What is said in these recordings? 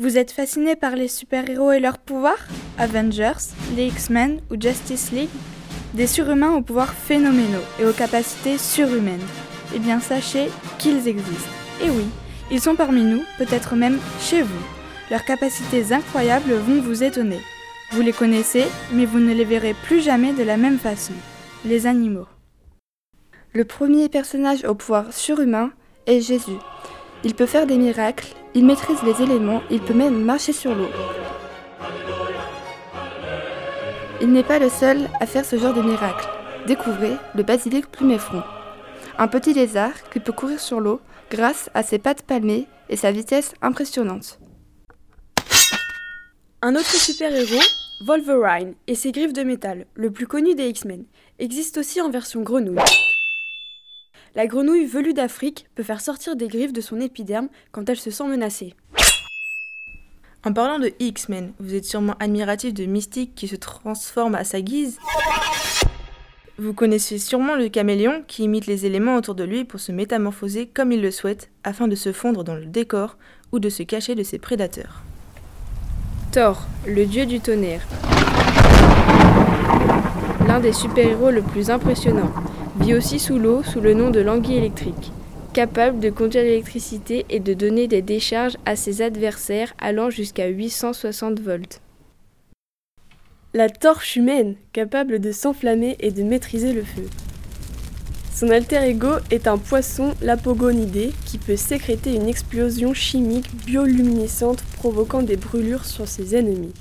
Vous êtes fasciné par les super-héros et leurs pouvoirs? Avengers, les X-Men ou Justice League? Des surhumains aux pouvoirs phénoménaux et aux capacités surhumaines. Eh bien sachez qu'ils existent. Et oui, ils sont parmi nous, peut-être même chez vous. Leurs capacités incroyables vont vous étonner. Vous les connaissez, mais vous ne les verrez plus jamais de la même façon. Les animaux. Le premier personnage au pouvoir surhumain est Jésus. Il peut faire des miracles, il maîtrise les éléments, il peut même marcher sur l'eau. Il n'est pas le seul à faire ce genre de miracle. Découvrez le basilic pluméfron. Un petit lézard qui peut courir sur l'eau grâce à ses pattes palmées et sa vitesse impressionnante. Un autre super-héros, Wolverine, et ses griffes de métal, le plus connu des X-Men, existe aussi en version grenouille. La grenouille velue d'Afrique peut faire sortir des griffes de son épiderme quand elle se sent menacée. En parlant de X-Men, vous êtes sûrement admiratif de Mystique qui se transforme à sa guise. Vous connaissez sûrement le caméléon qui imite les éléments autour de lui pour se métamorphoser comme il le souhaite afin de se fondre dans le décor ou de se cacher de ses prédateurs. Thor, le dieu du tonnerre. L'un des super-héros le plus impressionnants vit aussi sous l'eau sous le nom de l'anguille électrique, capable de conduire l'électricité et de donner des décharges à ses adversaires allant jusqu'à 860 volts. La torche humaine, capable de s'enflammer et de maîtriser le feu. Son alter ego est un poisson lapogonidé qui peut sécréter une explosion chimique bioluminescente provoquant des brûlures sur ses ennemis.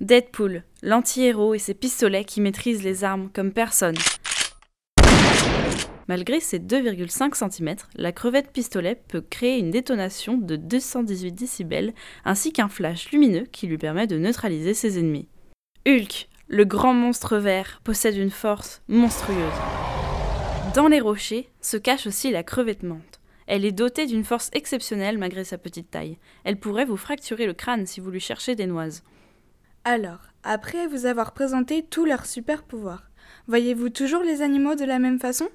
Deadpool, l'anti-héros et ses pistolets qui maîtrisent les armes comme personne. Malgré ses 2,5 cm, la crevette pistolet peut créer une détonation de 218 décibels ainsi qu'un flash lumineux qui lui permet de neutraliser ses ennemis. Hulk, le grand monstre vert, possède une force monstrueuse. Dans les rochers se cache aussi la crevette menthe. Elle est dotée d'une force exceptionnelle malgré sa petite taille. Elle pourrait vous fracturer le crâne si vous lui cherchez des noises. Alors, après vous avoir présenté tous leurs super pouvoirs, voyez-vous toujours les animaux de la même façon?